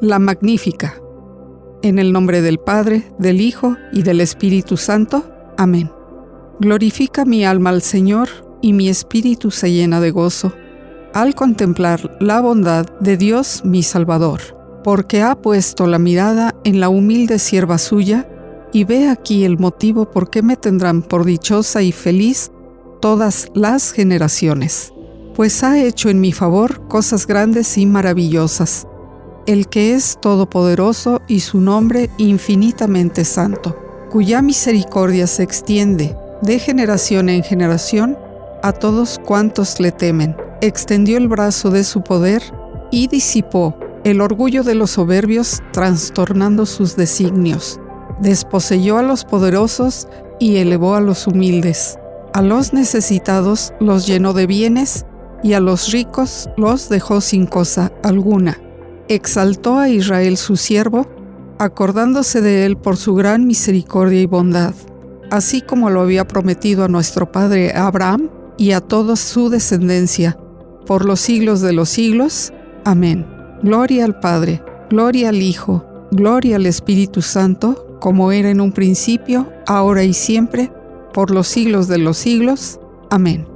la magnífica. En el nombre del Padre, del Hijo y del Espíritu Santo. Amén. Glorifica mi alma al Señor y mi espíritu se llena de gozo al contemplar la bondad de Dios mi Salvador, porque ha puesto la mirada en la humilde sierva suya y ve aquí el motivo por qué me tendrán por dichosa y feliz todas las generaciones, pues ha hecho en mi favor cosas grandes y maravillosas el que es todopoderoso y su nombre infinitamente santo, cuya misericordia se extiende de generación en generación a todos cuantos le temen. Extendió el brazo de su poder y disipó el orgullo de los soberbios, trastornando sus designios. Desposeyó a los poderosos y elevó a los humildes. A los necesitados los llenó de bienes y a los ricos los dejó sin cosa alguna exaltó a Israel su siervo, acordándose de él por su gran misericordia y bondad, así como lo había prometido a nuestro padre Abraham y a toda su descendencia, por los siglos de los siglos. Amén. Gloria al Padre, gloria al Hijo, gloria al Espíritu Santo, como era en un principio, ahora y siempre, por los siglos de los siglos. Amén.